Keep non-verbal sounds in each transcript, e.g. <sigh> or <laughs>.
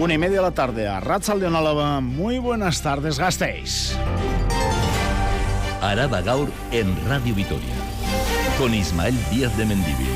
Una y media de la tarde a Ratzal de Onálava. Muy buenas tardes, gastéis. Araba Gaur en Radio Vitoria. Con Ismael Díaz de Mendivil.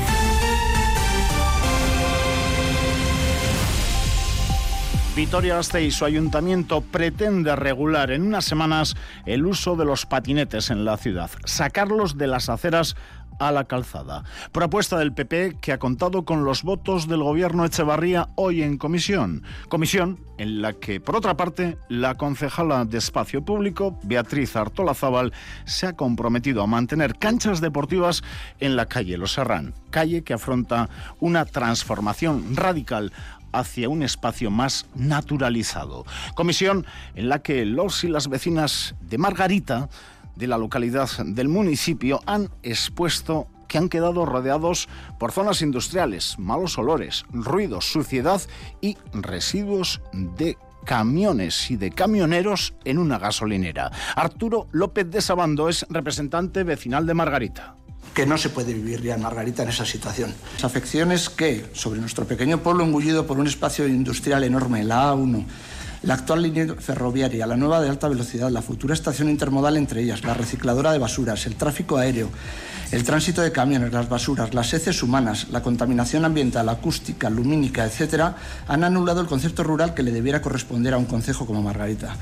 Vitoria Gasteiz, su ayuntamiento pretende regular en unas semanas el uso de los patinetes en la ciudad, sacarlos de las aceras a la calzada. Propuesta del PP que ha contado con los votos del gobierno Echevarría hoy en comisión. Comisión en la que, por otra parte, la concejala de Espacio Público, Beatriz Artolazábal, se ha comprometido a mantener canchas deportivas en la calle Los Serrán, calle que afronta una transformación radical hacia un espacio más naturalizado. Comisión en la que los y las vecinas de Margarita de la localidad del municipio han expuesto que han quedado rodeados por zonas industriales, malos olores, ruidos, suciedad y residuos de camiones y de camioneros en una gasolinera. Arturo López de Sabando es representante vecinal de Margarita que no se puede vivir ya en Margarita en esa situación. Las afecciones que, sobre nuestro pequeño pueblo engullido por un espacio industrial enorme, la A1, la actual línea ferroviaria, la nueva de alta velocidad, la futura estación intermodal entre ellas, la recicladora de basuras, el tráfico aéreo, el tránsito de camiones, las basuras, las heces humanas, la contaminación ambiental, acústica, lumínica, etcétera, han anulado el concepto rural que le debiera corresponder a un concejo como Margarita.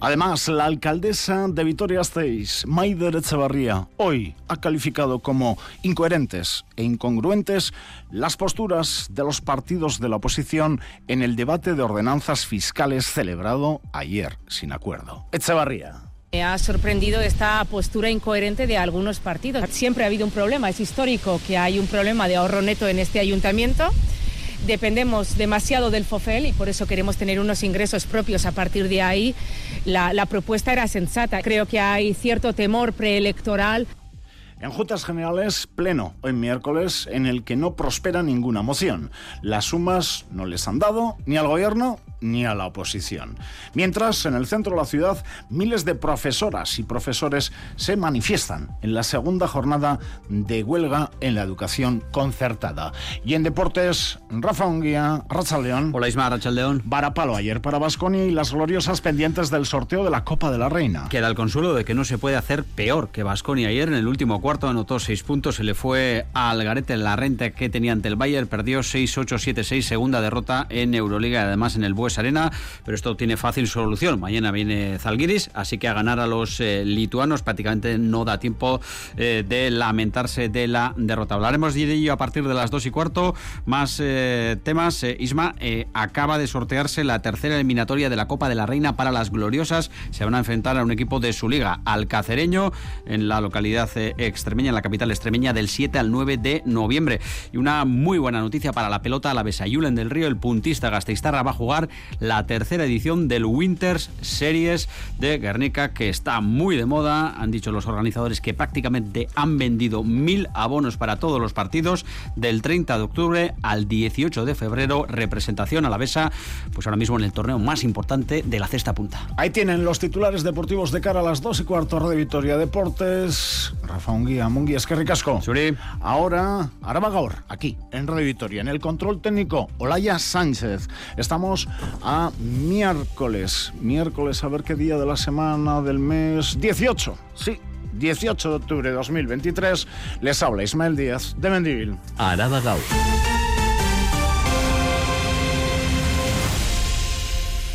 Además, la alcaldesa de Vitoria-Gasteiz, Maider Echevarría, hoy ha calificado como incoherentes e incongruentes las posturas de los partidos de la oposición en el debate de ordenanzas fiscales celebrado ayer sin acuerdo. Echevarría. Me ha sorprendido esta postura incoherente de algunos partidos. Siempre ha habido un problema, es histórico que hay un problema de ahorro neto en este ayuntamiento dependemos demasiado del FOFEL y por eso queremos tener unos ingresos propios. A partir de ahí, la, propuesta era sensata. Creo que hay cierto temor preelectoral. En Juntas Generales, pleno hoy miércoles, en el que no prospera ninguna moción. Las sumas no les han dado ni al gobierno ni a la oposición. Mientras, en el centro de la ciudad, miles de profesoras y profesores se manifiestan en la segunda jornada de huelga en la educación concertada. Y en deportes, Rafa Unguía, León. Hola Isma, León. Varapalo ayer para Basconia y las gloriosas pendientes del sorteo de la Copa de la Reina. Queda el consuelo de que no se puede hacer peor que Basconia ayer. En el último cuarto anotó seis puntos, se le fue al garete la renta que tenía ante el Bayern, perdió 6-8-7-6, segunda derrota en Euroliga, además en el Bues Arena, pero esto tiene fácil solución. Mañana viene Zalgiris, así que a ganar a los eh, lituanos prácticamente no da tiempo eh, de lamentarse de la derrota. Hablaremos de ello a partir de las dos y cuarto. Más eh, temas. Isma, acaba de sortearse la tercera eliminatoria de la Copa de la Reina para las gloriosas. Se van a enfrentar a un equipo de su liga, Alcacereño, en la localidad extremeña, en la capital extremeña, del 7 al 9 de noviembre. Y una muy buena noticia para la pelota, la Besayulen del Río, el puntista Gasteiztarra va a jugar la tercera edición del Winters Series de Guernica, que está muy de moda. Han dicho los organizadores que prácticamente han vendido mil abonos para todos los partidos del 30 de octubre al 18 de febrero. Representación a la Besa, pues ahora mismo en el torneo más importante de la cesta punta. Ahí tienen los titulares deportivos de cara a las 2 y cuarto de Victoria Deportes. Rafa Unguía, Munguía, es que ricasco. Ahora, Gaur, aquí en Radio Victoria, en el control técnico, Olaya Sánchez. Estamos a miércoles. Miércoles, a ver qué día de la semana, del mes 18. Sí, 18 de octubre de 2023. Les habla Ismael Díaz de Mendivil. Araba Gaur.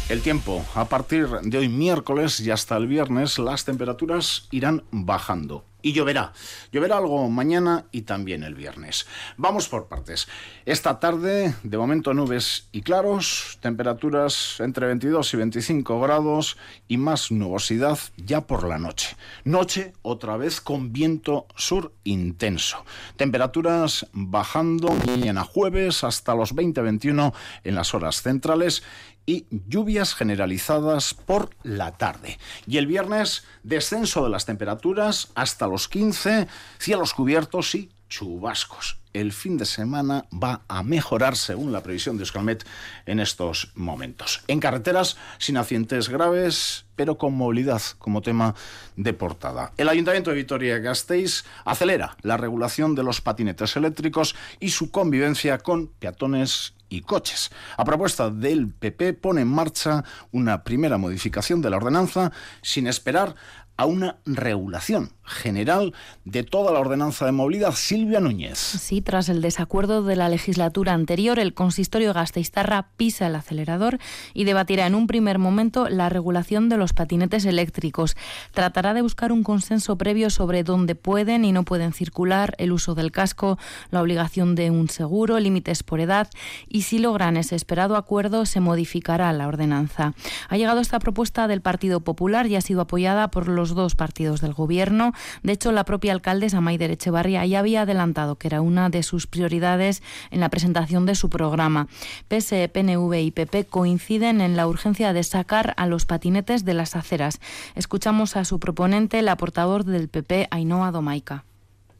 El tiempo, a partir de hoy miércoles y hasta el viernes, las temperaturas irán bajando y lloverá. Lloverá algo mañana y también el viernes. Vamos por partes. Esta tarde, de momento nubes y claros, temperaturas entre 22 y 25 grados y más nubosidad ya por la noche. Noche otra vez con viento sur intenso. Temperaturas bajando mañana jueves hasta los 20-21 en las horas centrales y lluvias generalizadas por la tarde. Y el viernes, descenso de las temperaturas hasta los 15, cielos cubiertos y chubascos. El fin de semana va a mejorar según la previsión de Euskalmet en estos momentos. En carreteras sin accidentes graves, pero con movilidad como tema de portada. El Ayuntamiento de Vitoria-Gasteiz acelera la regulación de los patinetes eléctricos y su convivencia con peatones y coches. A propuesta del PP pone en marcha una primera modificación de la ordenanza sin esperar a una regulación general de toda la ordenanza de movilidad. Silvia Núñez. Sí, tras el desacuerdo de la legislatura anterior, el consistorio Gasteiztarra pisa el acelerador y debatirá en un primer momento la regulación de los patinetes eléctricos. Tratará de buscar un consenso previo sobre dónde pueden y no pueden circular, el uso del casco, la obligación de un seguro, límites por edad y si logran ese esperado acuerdo se modificará la ordenanza. Ha llegado esta propuesta del Partido Popular y ha sido apoyada por los dos partidos del Gobierno. De hecho, la propia alcaldesa Maider Echevarría ya había adelantado que era una de sus prioridades en la presentación de su programa. PSE, PNV y PP coinciden en la urgencia de sacar a los patinetes de las aceras. Escuchamos a su proponente, la portavoz del PP, Ainhoa Domaica.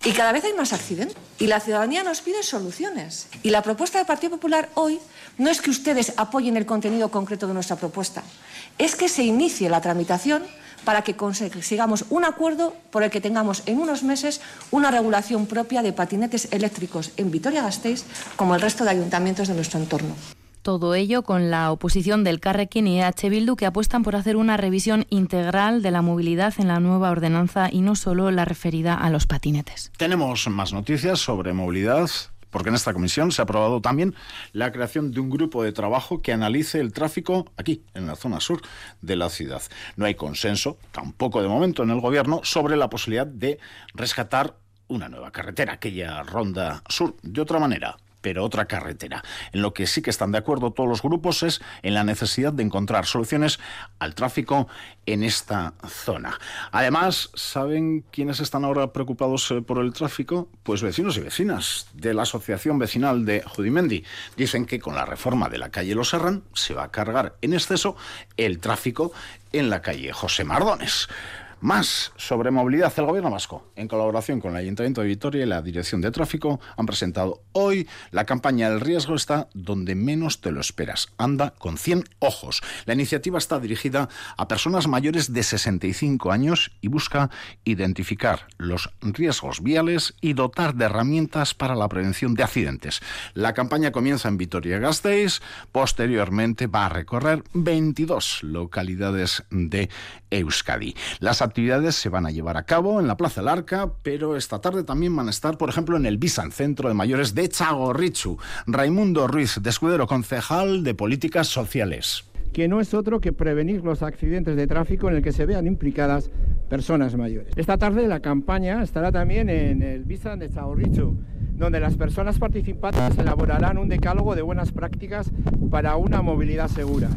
Y cada vez hay más accidentes. Y la ciudadanía nos pide soluciones. Y la propuesta del Partido Popular hoy no es que ustedes apoyen el contenido concreto de nuestra propuesta, es que se inicie la tramitación para que consigamos un acuerdo por el que tengamos en unos meses una regulación propia de patinetes eléctricos en Vitoria-Gasteiz como el resto de ayuntamientos de nuestro entorno. Todo ello con la oposición del Carrequín y EH Bildu que apuestan por hacer una revisión integral de la movilidad en la nueva ordenanza y no solo la referida a los patinetes. Tenemos más noticias sobre movilidad porque en esta comisión se ha aprobado también la creación de un grupo de trabajo que analice el tráfico aquí, en la zona sur de la ciudad. No hay consenso, tampoco de momento en el gobierno, sobre la posibilidad de rescatar una nueva carretera, aquella ronda sur, de otra manera pero otra carretera. En lo que sí que están de acuerdo todos los grupos es en la necesidad de encontrar soluciones al tráfico en esta zona. Además, ¿saben quiénes están ahora preocupados eh, por el tráfico? Pues vecinos y vecinas de la Asociación Vecinal de Judimendi. Dicen que con la reforma de la calle Los Serran se va a cargar en exceso el tráfico en la calle José Mardones. Más sobre movilidad. El Gobierno vasco, en colaboración con el Ayuntamiento de Vitoria y la Dirección de Tráfico, han presentado hoy la campaña El riesgo está donde menos te lo esperas. Anda con 100 ojos. La iniciativa está dirigida a personas mayores de 65 años y busca identificar los riesgos viales y dotar de herramientas para la prevención de accidentes. La campaña comienza en Vitoria-Gasteiz, posteriormente va a recorrer 22 localidades de Euskadi. Las actividades se van a llevar a cabo en la Plaza Larca, pero esta tarde también van a estar, por ejemplo, en el Bisan Centro de Mayores de Chagorrichu. Raimundo Ruiz, de Escudero, concejal de Políticas Sociales que no es otro que prevenir los accidentes de tráfico en el que se vean implicadas personas mayores. Esta tarde la campaña estará también en el Bisan de Chagorrichu donde las personas participantes elaborarán un decálogo de buenas prácticas para una movilidad segura.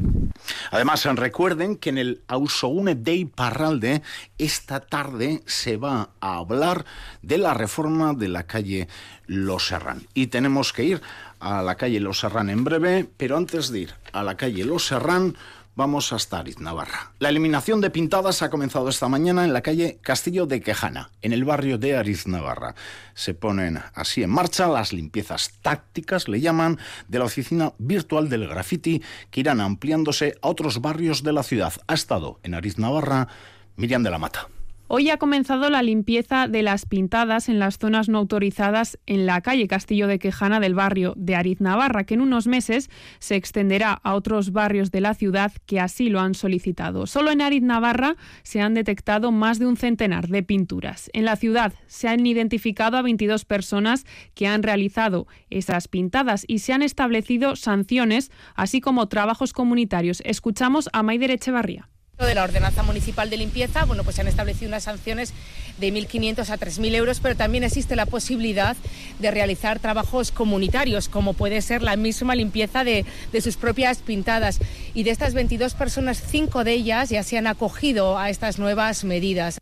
Además, recuerden que en el Ausogune Day Parralde esta tarde se va a hablar de la reforma de la calle Los Serrán. Y tenemos que ir a la calle Los Serrán en breve, pero antes de ir a la calle Los Serrán, vamos hasta Ariz Navarra. La eliminación de pintadas ha comenzado esta mañana en la calle Castillo de Quejana, en el barrio de Ariz Navarra. Se ponen así en marcha las limpiezas tácticas, le llaman, de la oficina virtual del graffiti, que irán ampliándose a otros barrios de la ciudad. Ha estado en Ariz Navarra Miriam de la Mata. Hoy ha comenzado la limpieza de las pintadas en las zonas no autorizadas en la calle Castillo de Quejana del barrio de Ariz Navarra, que en unos meses se extenderá a otros barrios de la ciudad que así lo han solicitado. Solo en Ariz Navarra se han detectado más de un centenar de pinturas. En la ciudad se han identificado a 22 personas que han realizado esas pintadas y se han establecido sanciones, así como trabajos comunitarios. Escuchamos a Maider Echevarría de la ordenanza municipal de limpieza, bueno, pues se han establecido unas sanciones de 1.500 a 3.000 euros, pero también existe la posibilidad de realizar trabajos comunitarios, como puede ser la misma limpieza de, de sus propias pintadas. Y de estas 22 personas, cinco de ellas ya se han acogido a estas nuevas medidas.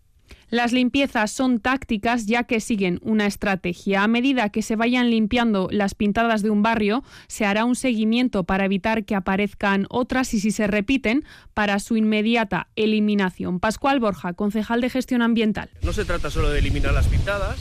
Las limpiezas son tácticas ya que siguen una estrategia. A medida que se vayan limpiando las pintadas de un barrio, se hará un seguimiento para evitar que aparezcan otras y si se repiten, para su inmediata eliminación. Pascual Borja, concejal de gestión ambiental. No se trata solo de eliminar las pintadas,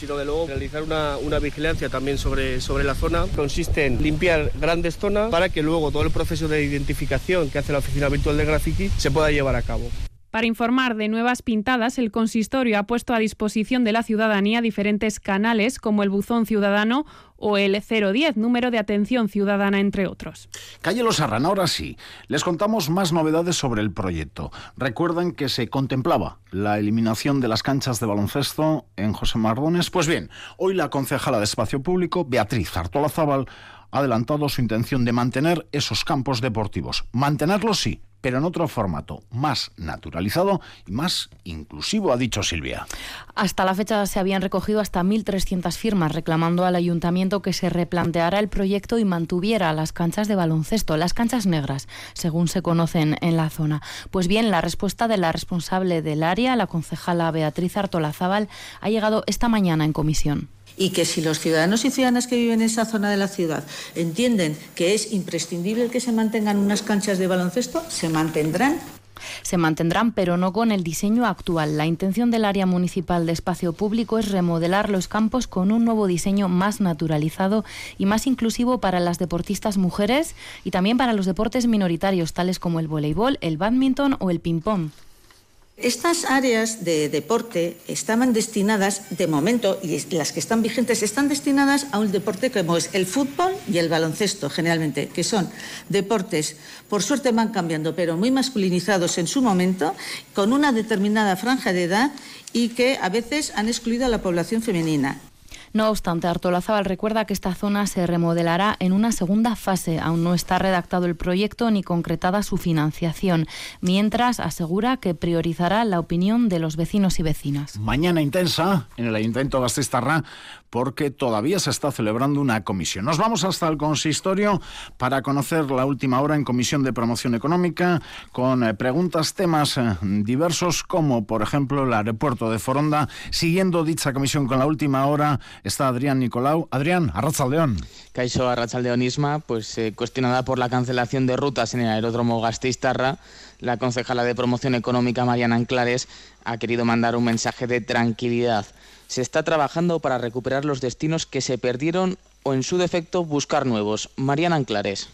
sino de luego realizar una, vigilancia también sobre, sobre la zona. Consiste en limpiar grandes zonas para que luego todo el proceso de identificación que hace la oficina virtual de graffiti se pueda llevar a cabo. Para informar de nuevas pintadas, el consistorio ha puesto a disposición de la ciudadanía diferentes canales como el buzón ciudadano o el 010, número de atención ciudadana, entre otros. Calle Los Arrana, ahora sí. Les contamos más novedades sobre el proyecto. Recuerdan que se contemplaba la eliminación de las canchas de baloncesto en José Mardones. Pues bien, hoy la concejala de Espacio Público, Beatriz Artola Zabal, ha adelantado su intención de mantener esos campos deportivos. Mantenerlos sí, pero en otro formato, más naturalizado y más inclusivo, ha dicho Silvia. Hasta la fecha se habían recogido hasta 1.300 firmas reclamando al ayuntamiento que se replanteara el proyecto y mantuviera las canchas de baloncesto, las canchas negras, según se conocen en la zona. Pues bien, la respuesta de la responsable del área, la concejala Beatriz Artolazábal, ha llegado esta mañana en comisión y que si los ciudadanos y ciudadanas que viven en esa zona de la ciudad entienden que es imprescindible que se mantengan unas canchas de baloncesto, se mantendrán se mantendrán, pero no con el diseño actual. La intención del área municipal de espacio público es remodelar los campos con un nuevo diseño más naturalizado y más inclusivo para las deportistas mujeres y también para los deportes minoritarios, tales como el voleibol, el badminton o el ping-pong. Estas áreas de deporte estaban destinadas, de momento, y las que están vigentes, están destinadas a un deporte como es el fútbol y el baloncesto, generalmente, que son deportes, por suerte van cambiando, pero muy masculinizados en su momento, con una determinada franja de edad y que a veces han excluido a la población femenina. No obstante, Artolazábal recuerda que esta zona se remodelará en una segunda fase. Aún no está redactado el proyecto ni concretada su financiación, mientras asegura que priorizará la opinión de los vecinos y vecinas. Mañana intensa en el Ayuntamiento Gastistarra porque todavía se está celebrando una comisión. Nos vamos hasta el consistorio para conocer la última hora en Comisión de Promoción Económica con eh, preguntas, temas eh, diversos como por ejemplo el aeropuerto de Foronda. Siguiendo dicha comisión con la última hora está Adrián Nicolau. Adrián, Arrachaldeón. Caixo Arrachaldeonisma, pues eh, cuestionada por la cancelación de rutas en el aeródromo Gasteiztarra, la concejala de Promoción Económica Mariana Anclares ha querido mandar un mensaje de tranquilidad se está trabajando para recuperar los destinos que se perdieron o, en su defecto, buscar nuevos. Mariana Anclares.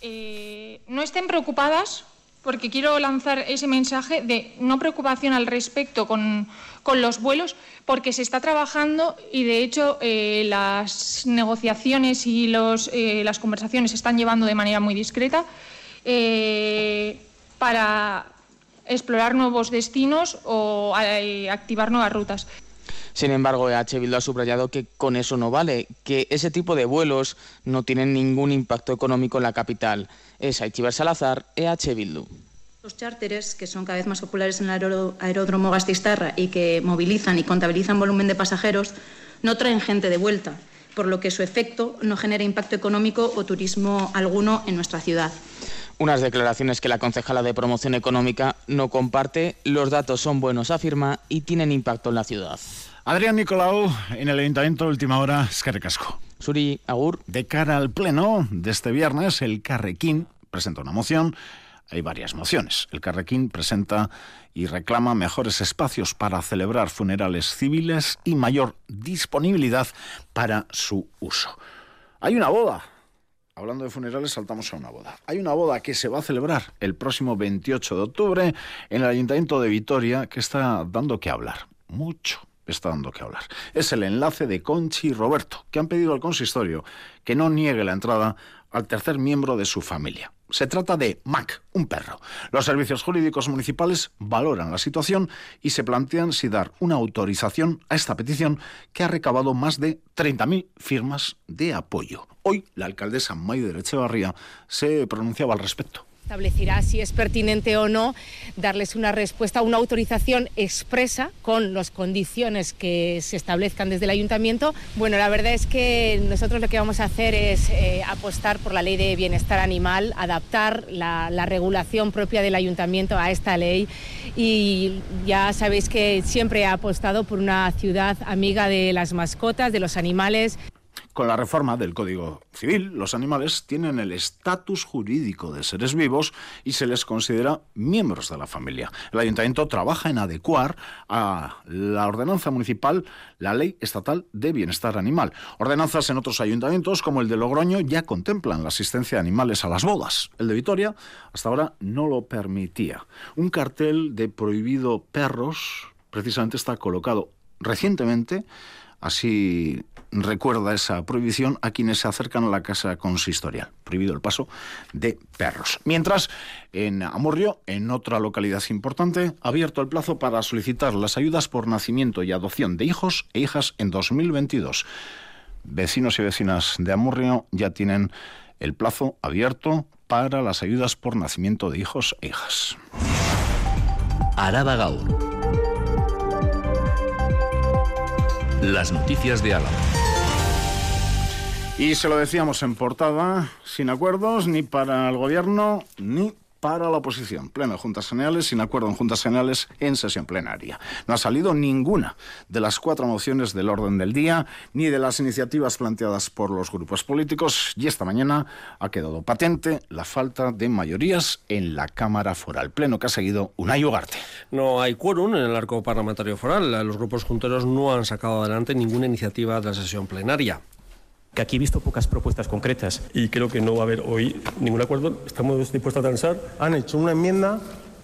Eh, no estén preocupadas porque quiero lanzar ese mensaje de no preocupación al respecto con, los vuelos, porque se está trabajando y de hecho eh, las negociaciones y los, eh, las conversaciones se están llevando de manera muy discreta para explorar nuevos destinos o activar nuevas rutas. Sin embargo, EH Bildu ha subrayado que con eso no vale, que ese tipo de vuelos no tienen ningún impacto económico en la capital. Es Aichibar Salazar, EH Bildu. Los charteres, que son cada vez más populares en el aeródromo Gastistarra y que movilizan y contabilizan volumen de pasajeros, no traen gente de vuelta, por lo que su efecto no genera impacto económico o turismo alguno en nuestra ciudad. Unas declaraciones que la concejala de promoción económica no comparte. Los datos son buenos, afirma, y tienen impacto en la ciudad. Adrián Nicolau, en el Ayuntamiento, última hora, Casco. Suri, Agur. De cara al pleno de este viernes, el Carrequín presenta una moción. Hay varias mociones. El Carrequín presenta y reclama mejores espacios para celebrar funerales civiles y mayor disponibilidad para su uso. Hay una boda. Hablando de funerales, saltamos a una boda. Hay una boda que se va a celebrar el próximo 28 de octubre en el Ayuntamiento de Vitoria que está dando que hablar. Mucho, está dando que hablar. Es el enlace de Conchi y Roberto, que han pedido al consistorio que no niegue la entrada al tercer miembro de su familia. Se trata de Mac, un perro. Los servicios jurídicos municipales valoran la situación y se plantean si dar una autorización a esta petición que ha recabado más de 30.000 firmas de apoyo. Hoy la alcaldesa Maider Echevarría se pronunciaba al respecto establecerá si es pertinente o no darles una respuesta, una autorización expresa con las condiciones que se establezcan desde el ayuntamiento. Bueno, la verdad es que nosotros lo que vamos a hacer es eh, apostar por la ley de bienestar animal, adaptar la, la regulación propia del ayuntamiento a esta ley y ya sabéis que siempre he apostado por una ciudad amiga de las mascotas, de los animales. Con la reforma del Código Civil, los animales tienen el estatus jurídico de seres vivos y se les considera miembros de la familia. El ayuntamiento trabaja en adecuar a la ordenanza municipal la ley estatal de bienestar animal. Ordenanzas en otros ayuntamientos, como el de Logroño, ya contemplan la asistencia de animales a las bodas. El de Vitoria hasta ahora no lo permitía. Un cartel de prohibido perros precisamente está colocado recientemente Así recuerda esa prohibición a quienes se acercan a la casa consistorial. Prohibido el paso de perros. Mientras, en Amurrio, en otra localidad importante, ha abierto el plazo para solicitar las ayudas por nacimiento y adopción de hijos e hijas en 2022. Vecinos y vecinas de Amurrio ya tienen el plazo abierto para las ayudas por nacimiento de hijos e hijas. Araba las noticias de Álava. Y se lo decíamos en portada, sin acuerdos ni para el gobierno ni para la oposición. Pleno de Juntas Generales, sin acuerdo en Juntas Generales, en sesión plenaria. No ha salido ninguna de las cuatro mociones del orden del día, ni de las iniciativas planteadas por los grupos políticos, y esta mañana ha quedado patente la falta de mayorías en la Cámara Foral. Pleno que ha seguido Unai Ugarte. No hay quórum en el arco parlamentario foral. Los grupos junteros no han sacado adelante ninguna iniciativa de la sesión plenaria que aquí he visto pocas propuestas concretas. Y creo que no va a haber hoy ningún acuerdo. Estamos dispuestos a transar. Han hecho una enmienda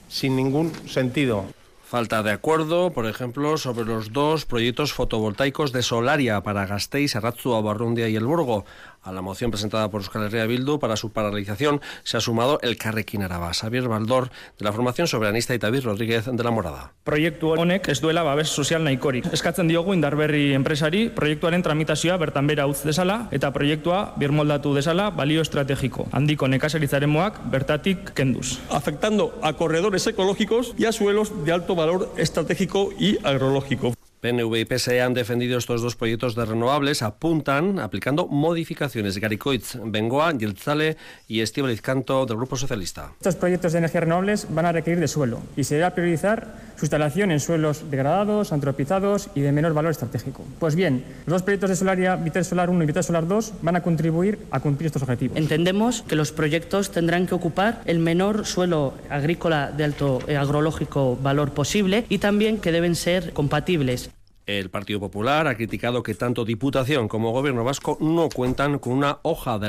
sin ningún sentido. Falta de acuerdo, por ejemplo, sobre los dos proyectos fotovoltaicos de Solaria para Gasteiz, Arratzu, Barrundia y El Burgo. A la moción presentada por Euskal Herria Bildu para su paralización se ha sumado el Carrequín Araba, Xavier Baldor, de la formación soberanista y David Rodríguez de la Morada. Proiektu honek ez duela babes sozial nahikorik. Eskatzen diogu indarberri enpresari proiektuaren tramitazioa bertan bera utz desala eta proiektua birmoldatu desala balio estrategiko. Handiko nekazaritzaren moak bertatik kenduz. Afectando a corredores ecológicos y a suelos de alto valor estratégico y agrológico. PNV y PSE han defendido estos dos proyectos de renovables, apuntan aplicando modificaciones. Garicoitz, Bengoa, Yeltzale y Estíbaliz Canto del Grupo Socialista. Estos proyectos de energías renovables van a requerir de suelo y se debe priorizar su instalación en suelos degradados, antropizados y de menor valor estratégico. Pues bien, los dos proyectos de Solaria, Vitel Solar 1 y Vitel Solar 2, van a contribuir a cumplir estos objetivos. Entendemos que los proyectos tendrán que ocupar el menor suelo agrícola de alto eh, agrológico valor posible y también que deben ser compatibles el Partido Popular ha criticado que tanto Diputación como Gobierno vasco no cuentan con una hoja de,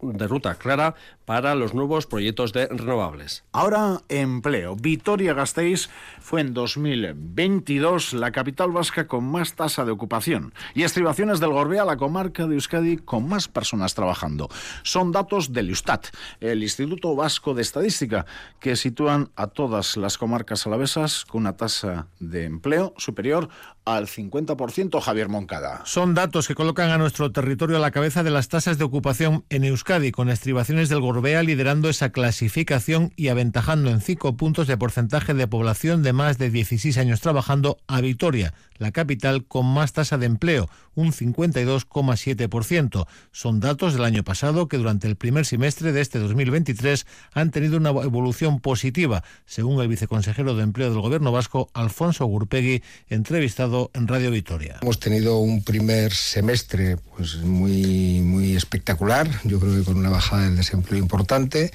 de ruta clara para los nuevos proyectos de renovables. Ahora, empleo. Vitoria-Gasteiz fue en 2022 la capital vasca con más tasa de ocupación y estribaciones del Gorbea, la comarca de Euskadi con más personas trabajando. Son datos del Eustat, el Instituto Vasco de Estadística, que sitúan a todas las comarcas alavesas con una tasa de empleo superior al 50%, Javier Moncada. Son datos que colocan a nuestro territorio a la cabeza de las tasas de ocupación en Euskadi, con estribaciones del Gorbea liderando esa clasificación y aventajando en cinco puntos de porcentaje de población de más de 16 años trabajando a Vitoria, la capital con más tasa de empleo, un 52,7%. Son datos del año pasado que durante el primer semestre de este 2023 han tenido una evolución positiva, según el viceconsejero de Empleo del Gobierno vasco, Alfonso Gurpegui, entrevistado en Radio Vitoria. Hemos tenido un primer semestre pues, muy, muy espectacular, yo creo que con una bajada del desempleo importante.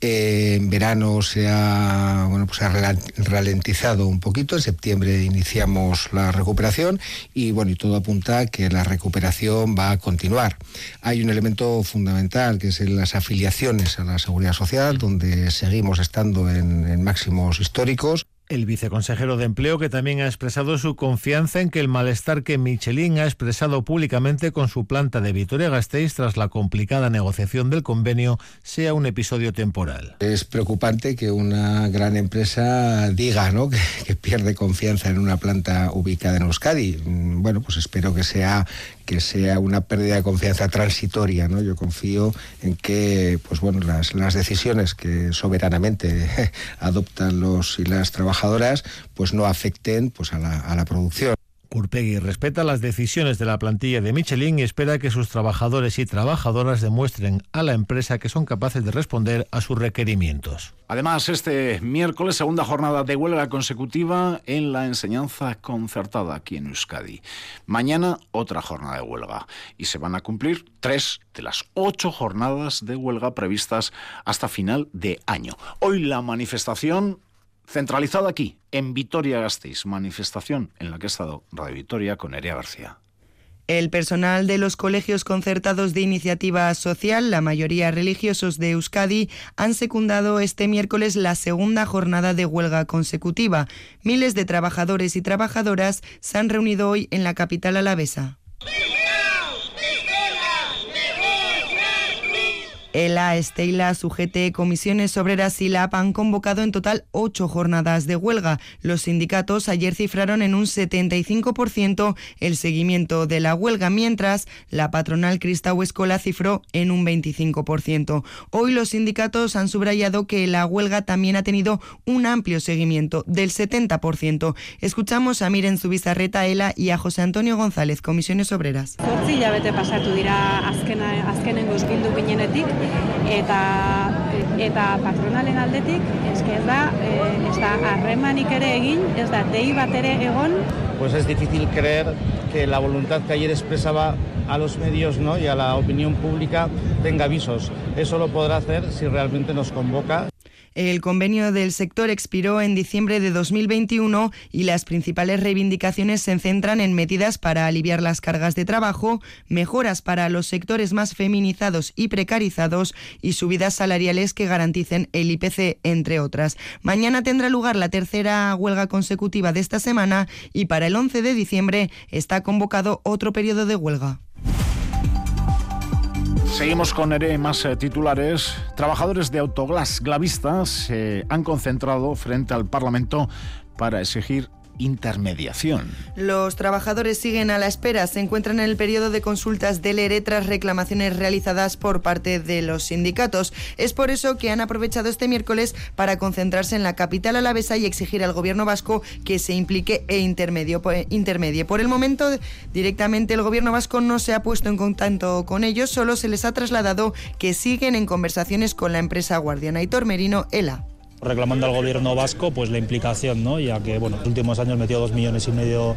Eh, en verano se ha, bueno, pues ha ralentizado un poquito, en septiembre iniciamos la recuperación y bueno, y todo apunta a que la recuperación va a continuar. Hay un elemento fundamental que es las afiliaciones a la seguridad social, donde seguimos estando en máximos históricos el viceconsejero de Empleo, que también ha expresado su confianza en que el malestar que Michelin ha expresado públicamente con su planta de Vitoria-Gasteiz tras la complicada negociación del convenio sea un episodio temporal. Es preocupante que una gran empresa diga ¿no? <laughs> que, que pierde confianza en una planta ubicada en Euskadi. Mm, bueno, pues espero que sea que sea una pérdida de confianza transitoria, ¿no? Yo confío en que, pues bueno, las, decisiones que soberanamente <laughs> adoptan los y las trabajadoras, pues no afecten pues a la producción. Urpegui respeta las decisiones de la plantilla de Michelin y espera que sus trabajadores y trabajadoras demuestren a la empresa que son capaces de responder a sus requerimientos. Además, este miércoles, segunda jornada de huelga consecutiva en la enseñanza concertada aquí en Euskadi. Mañana, otra jornada de huelga. Y se van a cumplir tres de las ocho jornadas de huelga previstas hasta final de año. Hoy la manifestación centralizada aquí, en Vitoria-Gasteiz, manifestación en la que ha estado Radio Vitoria con Eria García. El personal de los colegios concertados de iniciativa social, la mayoría religiosos de Euskadi, han secundado este miércoles la segunda jornada de huelga consecutiva. Miles de trabajadores y trabajadoras se han reunido hoy en la capital alavesa. ELA, Estela, Sujete, Comisiones Obreras y LAP han convocado en total ocho jornadas de huelga. Los sindicatos ayer cifraron en un 75% el seguimiento de la huelga, mientras la patronal Cristau Escola cifró en un 25%. Hoy los sindicatos han subrayado que la huelga también ha tenido un amplio seguimiento del 70%. Escuchamos a Miren Zubizarreta, ELA y a José Antonio González, Comisiones Obreras. Eta eta patronalen aldetik eske ez da eh, ez da harremanik ere egin, ez da dei bat. Pues es difícil creer que la voluntad que ayer expresaba a los medios ¿no? y a la opinión pública tenga avisos. Eso lo podrá hacer si realmente nos convoca. El convenio del sector expiró en diciembre de 2021 y las principales reivindicaciones se centran en medidas para aliviar las cargas de trabajo, mejoras para los sectores más feminizados y precarizados y subidas salariales que garanticen el IPC, entre otras. Mañana tendrá lugar la tercera huelga consecutiva de esta semana y para el 11 de diciembre está convocado otro periodo de huelga. Seguimos con más eh, titulares. Trabajadores de Autoglass Glavistas se han concentrado frente al Parlamento para exigir intermediación. Los trabajadores siguen a la espera. Se encuentran en el periodo de consultas del ERE tras reclamaciones realizadas por parte de los sindicatos. Es por eso que han aprovechado este miércoles para concentrarse en la capital alavesa y exigir al gobierno vasco que se implique e intermedio, intermedie. Por el momento, directamente el gobierno vasco no se ha puesto en contacto con ellos, solo se les ha trasladado que siguen en conversaciones con la empresa guardiana. Aitor Merino, ELA reclamando al gobierno vasco pues la implicación, ¿no? ya que bueno, en los últimos años metió dos millones y medio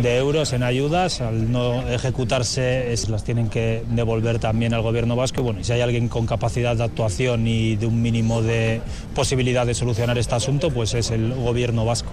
de euros en ayudas, al no ejecutarse las tienen que devolver también al gobierno vasco y bueno, si hay alguien con capacidad de actuación y de un mínimo de posibilidad de solucionar este asunto, pues es el gobierno vasco.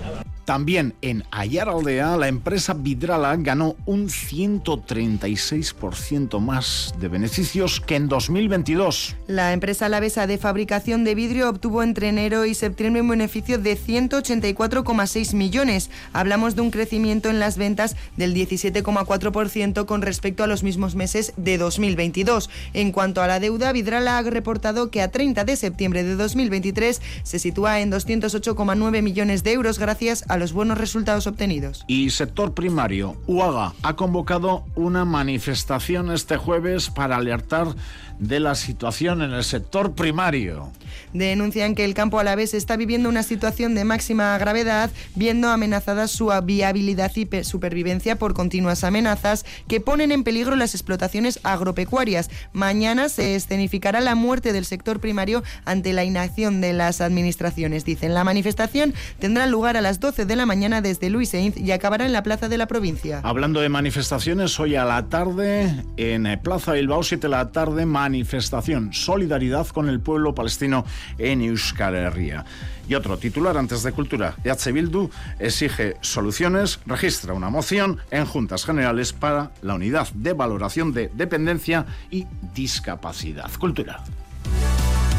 También en Ayaraldea, la empresa Vidrala ganó un 136% más de beneficios que en 2022. La empresa alavesa de fabricación de vidrio obtuvo entre enero y septiembre un beneficio de 184,6 millones. Hablamos de un crecimiento en las ventas del 17,4% con respecto a los mismos meses de 2022. En cuanto a la deuda, Vidrala ha reportado que a 30 de septiembre de 2023 se sitúa en 208,9 millones de euros gracias a los buenos resultados obtenidos. Y sector primario, UAGA ha convocado una manifestación este jueves para alertar de la situación en el sector primario. Denuncian que el campo alavés está viviendo una situación de máxima gravedad, viendo amenazada su viabilidad y supervivencia por continuas amenazas que ponen en peligro las explotaciones agropecuarias. Mañana se escenificará la muerte del sector primario ante la inacción de las administraciones, dicen. La manifestación tendrá lugar a las 12 de la mañana desde Luis Einz y acabará en la plaza de la provincia. Hablando de manifestaciones, hoy a la tarde en Plaza Bilbao, 7 de la tarde, manifestación, solidaridad con el pueblo palestino en Euskal Herria. Y otro titular antes de cultura, EH Bildu exige soluciones, registra una moción en Juntas Generales para la unidad de valoración de dependencia y discapacidad. Cultura.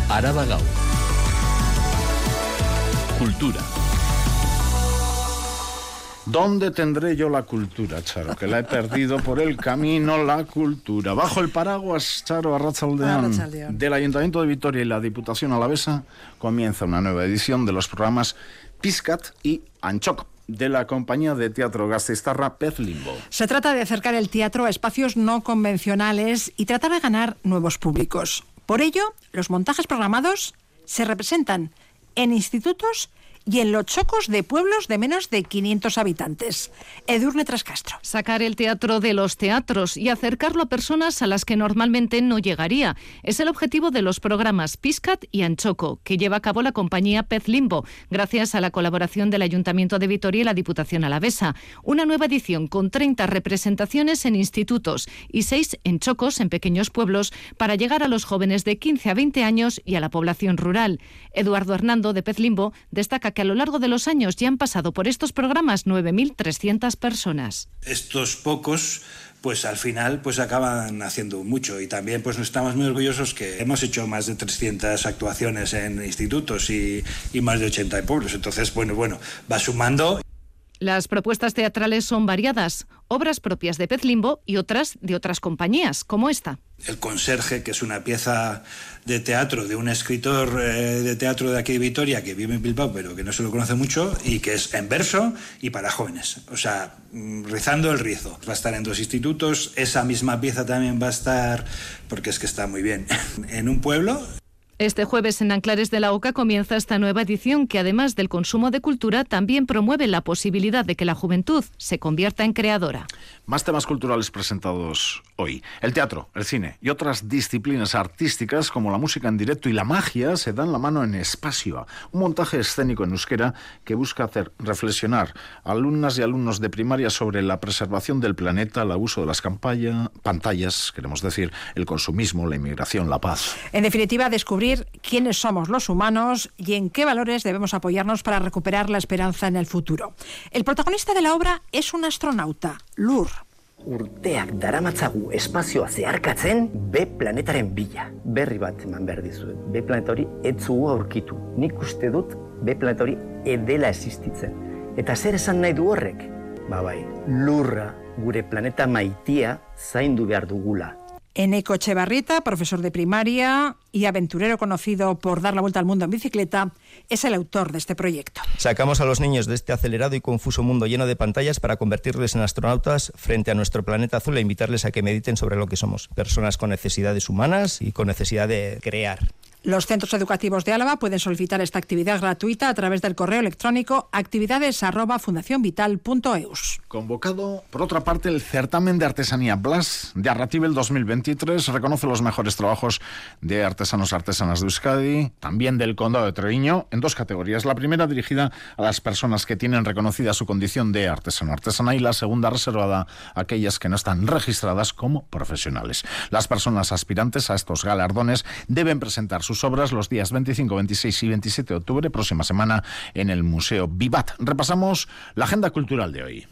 Araba Cultura. ¿Dónde tendré yo la cultura, Charo? Que la he perdido por el camino, la cultura. Bajo el paraguas, Charo Arrachaldeán, del Ayuntamiento de Vitoria y la Diputación Alavesa, comienza una nueva edición de los programas Piscat y Anchoc de la compañía de teatro Gasteiztarra Pez Limbo. Se trata de acercar el teatro a espacios no convencionales y tratar de ganar nuevos públicos. Por ello, los montajes programados se representan en institutos y en los chocos de pueblos de menos de 500 habitantes. Edurne Trascastro. Sacar el teatro de los teatros y acercarlo a personas a las que normalmente no llegaría. Es el objetivo de los programas Piscat y Anchoco, que lleva a cabo la compañía Pez Limbo, gracias a la colaboración del Ayuntamiento de Vitoria y la Diputación Alavesa. Una nueva edición con 30 representaciones en institutos y 6 en chocos en pequeños pueblos para llegar a los jóvenes de 15 a 20 años y a la población rural. Eduardo Hernando de Pez Limbo destaca que a lo largo de los años ya han pasado por estos programas 9.300 personas. Estos pocos pues al final pues acaban haciendo mucho y también pues estamos muy orgullosos que hemos hecho más de 300 actuaciones en institutos y, más de 80 en pueblos entonces bueno bueno va sumando las propuestas teatrales son variadas, obras propias de Pez Limbo y otras de otras compañías, como esta. El Conserje, que es una pieza de teatro de un escritor eh, de teatro de aquí de Vitoria que vive en Bilbao, pero que no se lo conoce mucho, y que es en verso y para jóvenes. O sea, mm, rizando el rizo. Va a estar en dos institutos. Esa misma pieza también va a estar, porque es que está muy bien, <laughs> en un pueblo este jueves en Anclares de la Oca comienza esta nueva edición que además del consumo de cultura también promueve la posibilidad de que la juventud se convierta en creadora. Más temas culturales presentados hoy. El teatro, el cine y otras disciplinas artísticas como la música en directo y la magia se dan la mano en Espacio, un montaje escénico en euskera que busca hacer reflexionar a alumnas y alumnos de primaria sobre la preservación del planeta, el abuso de las pantallas, queremos decir, el consumismo, la inmigración, la paz. En definitiva, descubrir quiénes somos los humanos y en qué valores debemos apoyarnos para recuperar la esperanza en el futuro. El protagonista de la obra es un astronauta, Lur. Urteak daramatzagu espazioa zeharkatzen B planetaren bila. Berri bat eman behar dizuet. B planeta hori etzugu aurkitu. Nik uste dut B planeta hori edela existitzen. Eta zer esan nahi du horrek? Ba bai, lurra gure planeta maitia zaindu behar dugula. Eneco Echevarrita, profesor de primaria y aventurero conocido por dar la vuelta al mundo en bicicleta, es el autor de este proyecto. Sacamos a los niños de este acelerado y confuso mundo lleno de pantallas para convertirles en astronautas frente a nuestro planeta azul e invitarles a que mediten sobre lo que somos, personas con necesidades humanas y con necesidad de crear. Los centros educativos de Álava pueden solicitar esta actividad gratuita a través del correo electrónico actividades@fundacionvital.eus. Convocado, por otra parte, el certamen de artesanía Blas de Arratibel 2023 reconoce los mejores trabajos de artesanos artesanas de Euskadi, también del Condado de Treviño, en dos categorías. La primera dirigida a las personas que tienen reconocida su condición de artesano artesana y la segunda reservada a aquellas que no están registradas como profesionales. Las personas aspirantes a estos galardones deben presentar sus obras los días 25, 26 y 27 de octubre, próxima semana, en el Museo Vivat. Repasamos la agenda cultural de hoy.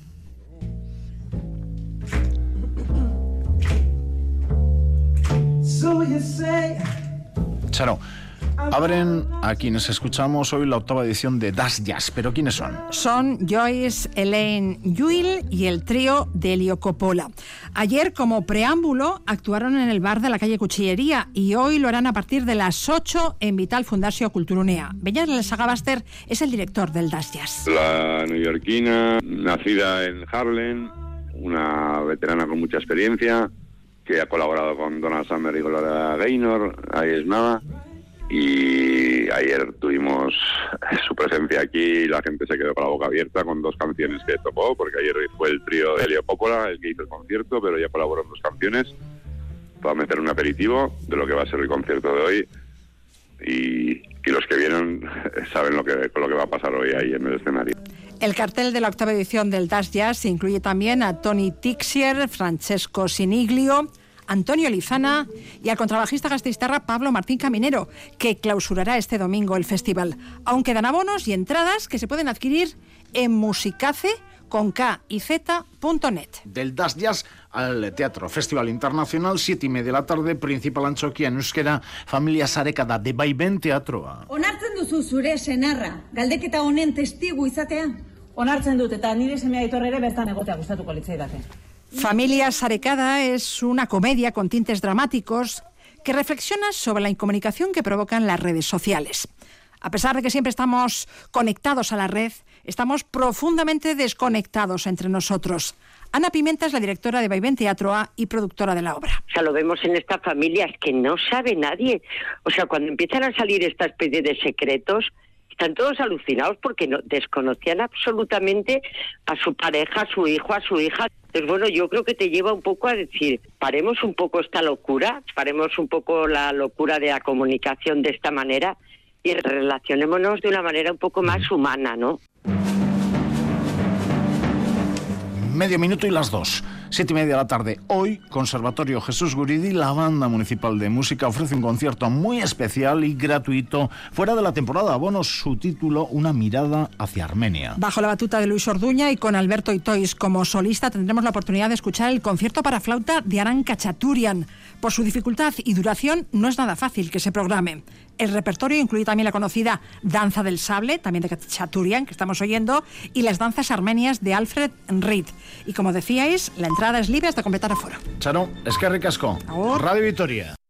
Charo, Abren a quienes escuchamos hoy la octava edición de Das Jazz, pero ¿quiénes son? Son Joyce, Elaine Yuil y el trío de Helio Coppola. Ayer, como preámbulo, actuaron en el bar de la calle Cuchillería y hoy lo harán a partir de las 8 en Vital Fundación Culturunea. Beñat Sagabaster es el director del Das Jazz. La neoyorquina, nacida en Harlem, una veterana con mucha experiencia, que ha colaborado con Donald Summer y Gloria Gaynor, ahí es nada y ayer tuvimos <laughs> su presencia aquí y la gente se quedó con la boca abierta con dos canciones que tocó, porque ayer fue el trío de Helio Coppola el que hizo el concierto, pero ya colaboró en dos canciones para meter un aperitivo de lo que va a ser el concierto de hoy y, los que vienen <laughs> saben lo que, lo que va a pasar hoy ahí en el escenario. El cartel de la octava edición del Das Jazz incluye también a Tony Tixier, Francesco Siniglio, Antonio Lizana y al contrabajista gastistarra Pablo Martín Caminero, que clausurará este domingo el festival. Aunque dan abonos y entradas que se pueden adquirir en musicace con K y Z.net. Del Das Jazz al Teatro Festival Internacional, siete y media de la tarde, principal antzokia en euskera, familia sarekada de baiben teatroa. Onartzen duzu zure senarra, galdeketa honen testigu izatea? Onartzen dut eta nire semea ditorrere bertan egotea gustatuko litzaidake. Familia Sarecada es una comedia con tintes dramáticos que reflexiona sobre la incomunicación que provocan las redes sociales. A pesar de que siempre estamos conectados a la red, estamos profundamente desconectados entre nosotros. Ana Pimenta es la directora de Vaivén Teatro A y productora de la obra. O sea, lo vemos en estas familias que no sabe nadie. O sea, cuando empiezan a salir esta especie de secretos, están todos alucinados porque no, desconocían absolutamente a su pareja, a su hijo, a su hija. Entonces, bueno, yo creo que te lleva un poco a decir, paremos un poco esta locura, paremos un poco la locura de la comunicación de esta manera y relacionémonos de una manera un poco más humana, ¿no? Medio minuto y las dos. Siete y media de la tarde. Hoy, Conservatorio Jesús Guridi, la banda municipal de música, ofrece un concierto muy especial y gratuito, fuera de la temporada. Abonos, su título, Una mirada hacia Armenia. Bajo la batuta de Luis Orduña y con Alberto Itois como solista, tendremos la oportunidad de escuchar el concierto para flauta de Aran Cachaturian. Por su dificultad y duración, no es nada fácil que se programe. El repertorio incluye también la conocida Danza del Sable, también de Chaturian, que estamos oyendo, y las danzas armenias de Alfred Reed. Y como decíais, la Entradas libres de completar aforo. Charo, eskerrik ricasco. Radio Vitoria.